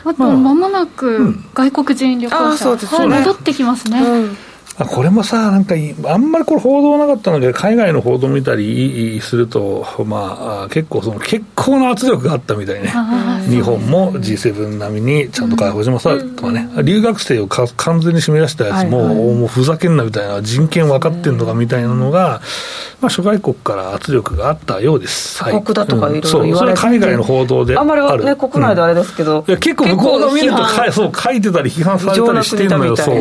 あとまもなく外国人旅行者、はい、戻ってきますね、うんこれもさ、なんか、あんまりこれ報道なかったので、海外の報道見たりすると、まあ、結構その、結構な圧力があったみたいね。日本も G7 並みにちゃんと解放します。とかね、留学生をか完全に締め出したやつも、もうふざけんなみたいな、人権分かってんのかみたいなのが、まあ、諸外国から圧力があったようです。はい、国だとかい。ろいろ言われて、それ海外の報道であんまりね、国内であれですけど。いや結構向こうが見るとかそう書いてたり批判されたりしてんのよ、そう。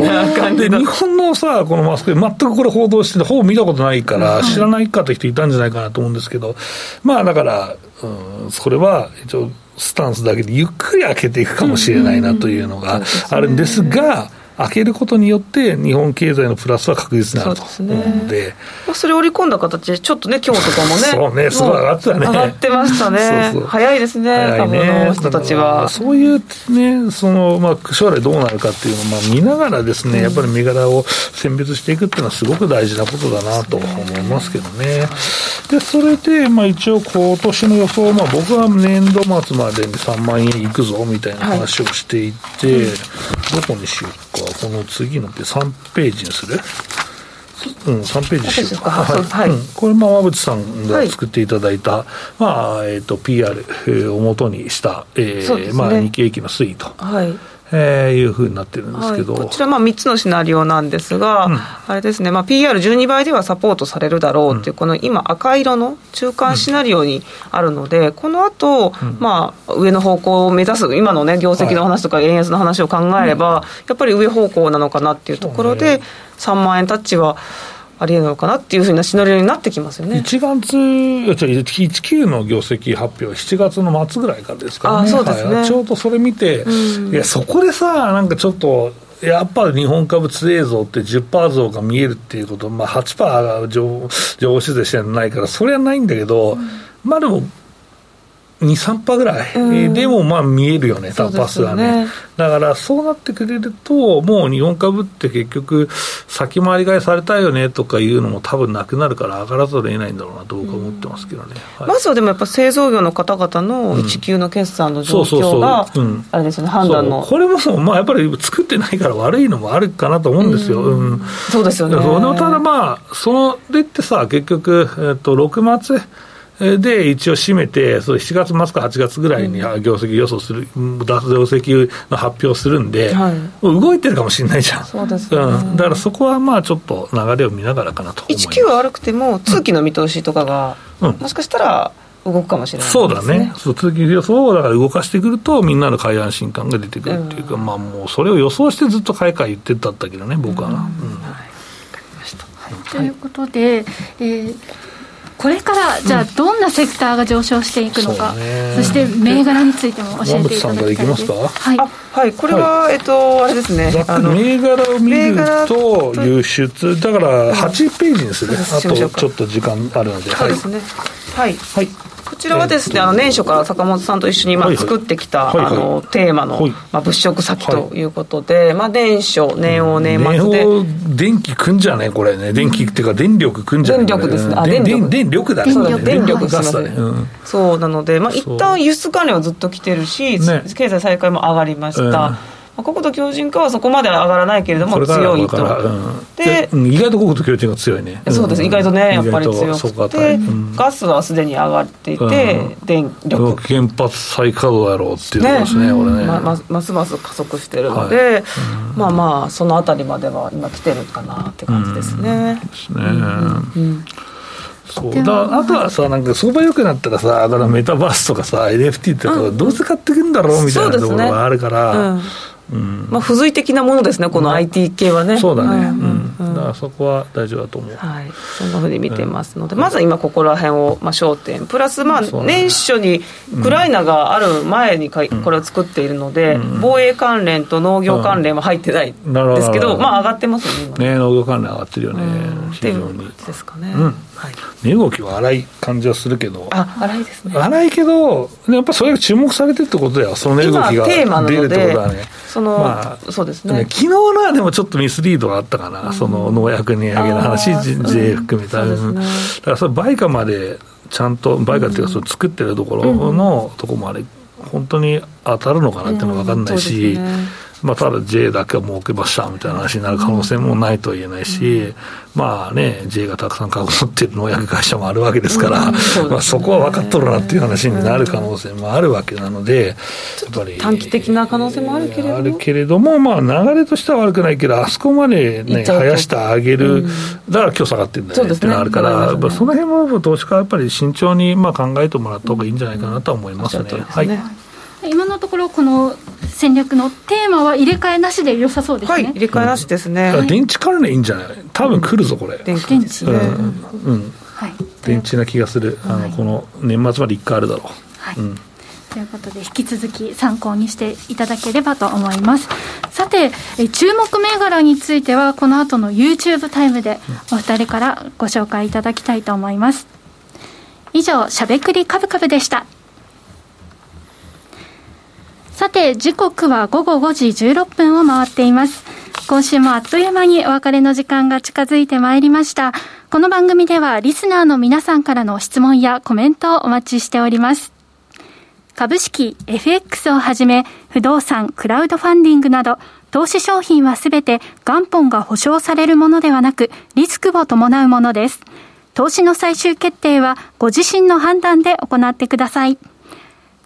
で、日本のさ、このマスク、全くこれ報道してて、ほぼ見たことないから、知らないかって人いたんじゃないかなと思うんですけど、まあだから、うん、それは一応、スタンスだけでゆっくり開けていくかもしれないなというのがあるんですが、開けることによって、日本経済のプラスは確実になると思うので、ね、まあ、それを織り込んだ形で、ちょっとね、今日とかもね、そうね、すごい上がってたね、上がってましたね、そうそう。早いですね、早いね。の人たちは。そういうね、そのまあ、将来どうなるかっていうのをまあ見ながらですね、やっぱり銘柄を選別していくっていうのは、すごく大事なことだなと思いますけどね。で、それで、まあ、一応、今年の予想、まあ、僕は年度末までに3万円いくぞみたいな話をしていて、はい、どこにしようか。この次のって3ページにする？うん、3ページしようか。はい。はいうん、これ、まあ、馬渕さんが作っていただいた、はい、まあ、えっ、ー、と、PR をもとにした、えー、ね、まあ、日経平均の推移と。はい。えー、いうふうになってるんですけど、はい、こちらまあ3つのシナリオなんですが、うん、あれですね、まあ、PR12 倍ではサポートされるだろうっていう、この今、赤色の中間シナリオにあるので、この後、うん、まあ上の方向を目指す、今のね、業績の話とか、円安の話を考えれば、やっぱり上方向なのかなっていうところで、3万円タッチは。ありえるのかなっていうふうなシナリオになってきますよね。1月、19の業績発表、7月の末ぐらいからですからね、ね、はい、ちょうどそれ見て、うん、いや、そこでさ、なんかちょっと、やっぱり日本株強えぞって10%増が見えるっていうこと、まあ8%上上手でしてないから、それはないんだけど、うん、まあでも、2、3%ぐらい、うん、でもまあ見えるよね、パスがね、ね、だからそうなってくれると、もう日本株って結局、先回り買いされたよねとかいうのも多分なくなるから、上がらざるを得ないんだろうなと僕は思ってますけどね、はい、まずはでもやっぱ製造業の方々の一級の決算の状況が、あれですよね、判断の。これもそう、まあ、やっぱり作ってないから悪いのもあるかなと思うんですよ。うん、そうですよね。ただまあ、それってさ、結局、えっと、6末、で、一応締めて、そう7月末か8月ぐらいに業績予想する、うん、業績の発表するんで、はい、動いてるかもしれないじゃん。そうですね、うん、だからそこはまあちょっと流れを見ながらかなと思います。19は悪くても、通期の見通しとかが、うん、もしかしたら、動くかもしれない、ね、そうだね、そう通期予想をだから動かしてくると、みんなの買い安心感が出てくるっていうか、うん、まあもうそれを予想してずっと買い買い言ってたんだけどね、僕は。ということで、えーこれからじゃあどんなセクターが上昇していくのか、そして銘柄についても教えていただきたいです。はい、はい、これは、えっとあれですね。銘柄を見ると輸出だから8ページにする、あとちょっと時間あるので。そうですね。はい、はいこちらはですね、あの年初から坂本さんと一緒にまあ作ってきた、あのテーマの、まあ、物色先とい。うことで、まあ、年初、年王、年末で。年電気くんじゃね、これね、電気っていうか、電力くんじゃね、電力ですね、あ電力。電力だね、電力すみません、そうなので、まあ一旦輸出関連はずっと来てるし、経済再開も上がりました。国土強靭化はそこまで上がらないけれども強いと、うん、で、意外と国土強靭化強いね、そうです。意外とねやっぱり強くて、ガスはすでに上がっていて、電力。原発再稼働やろうっていうことですねね。これね、ますます加速してるので、まあまあそのあたりまでは今来てるかなって感じですね、ですね、うんそう。だあとはさなんか相場良くなったらさだからメタバースとかさ NFT ってどうせ買ってくんだろうみたいなところがあるから、まあ、付随的なものですね、この IT 系はね。そうだね、うんだからそこは大丈夫だと思う。はい、そんなふうに見てますので、まず今、ここら辺を、まあ、焦点、プラス、まあ、年初にウクライナがある前にかこれを作っているので、防衛関連と農業関連は入ってないですけど、まあ、上がってますよね、ね農業関連上がってるよね、非常に。ですかね。はい、値動きは荒い感じはするけど、あ荒いですね。荒いけど、やっぱそれが注目されてるってことだよ、その値動きが出るってことはね。その、まあ、そうですね。昨日のでもちょっとミスリードがあったかな、うん、その農薬値上げの話、税含めた、ね、だからそれ、売価までちゃんと、売価っていうか、その作ってるところのとこもあれ、本当に当たるのかなっていうのは分かんないし。うんまあ、ただ J だけは儲けましたみたいな話になる可能性もないとは言えないし、うん、まあね、J がたくさん株持ってる農薬会社もあるわけですから、うんそね、まあ、そこは分かっとるなっていう話になる可能性もあるわけなので、やっぱり短期的な可能性もあるけれども、あるけれども、まあ、流れとしては悪くないけど、あそこまで、ね、生やしてあげる、だから今日下がってるんだよねっていうのがあるから、ね、その辺も投資家はやっぱり慎重にまあ考えてもらった方がいいんじゃないかなとは思いますね。はい今のところ、この戦略のテーマは入れ替えなしで良さそうですね。はい、入れ替えなしですね。うん、電池関連いいんじゃない？多分来るぞ、これ。電池ですね。うん。うん、はい。電池な気がする。あの、この年末まで1回あるだろう。はい。うんということで引き続き参考にしていただければと思いますさて注目銘柄についてはこの後の YouTube タイムでお二人からご紹介いただきたいと思います以上しゃべくりカブカブでしたさて、時刻は午後5時16分を回っています。今週もあっという間にお別れの時間が近づいてまいりました。この番組ではリスナーの皆さんからの質問やコメントをお待ちしております。株式、FX をはじめ、不動産、クラウドファンディングなど、投資商品はすべて元本が保証されるものではなく、リスクを伴うものです。投資の最終決定はご自身の判断で行ってください。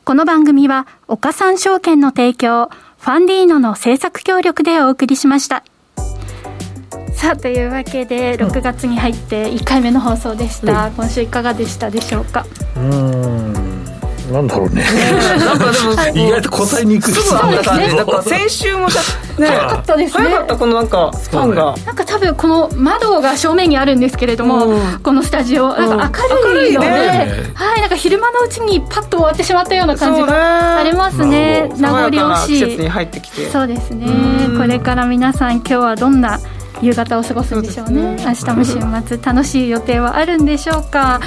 この番組は、岡三証券の提供、ファンディーノの制作協力でお送りしました。さあというわけで6月に入って1回目の放送でした、うん、今週いかがでしたでしょうか？うんなんだろうね。なんかでも、意外と答えにくい。すぐあったね。なんか先週もさ、ね、早かったですね。早かった、このなんか、ファンが。なんか多分、この窓が正面にあるんですけれども、このスタジオ、なんか明るいので、はい、なんか昼間のうちにパッと終わってしまったような感じがありますね。名残惜しい。そうですね。これから皆さん、今日はどんな夕方を過ごすんでしょうね、ね、明日も週末楽しい予定はあるんでしょうか。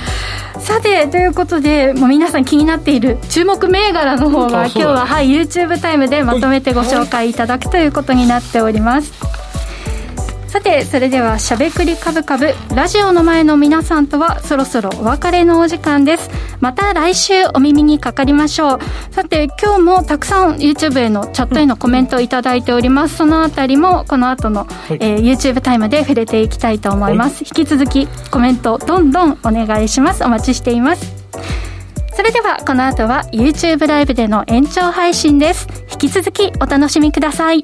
さてということでもう皆さん気になっている注目銘柄の方は今日は、はい、YouTube タイムでまとめてご紹介いただくということになっております、さてそれではしゃべくりカブカブラジオの前の皆さんとはそろそろお別れのお時間です。また来週お耳にかかりましょう。さて今日もたくさん YouTube へのチャットへのコメントをいただいております。そのあたりもこの後の、はい、えー、YouTube タイムで触れていきたいと思います、はい、引き続きコメントどんどんお願いします。お待ちしています。それではこの後は YouTube ライブでの延長配信です。引き続きお楽しみください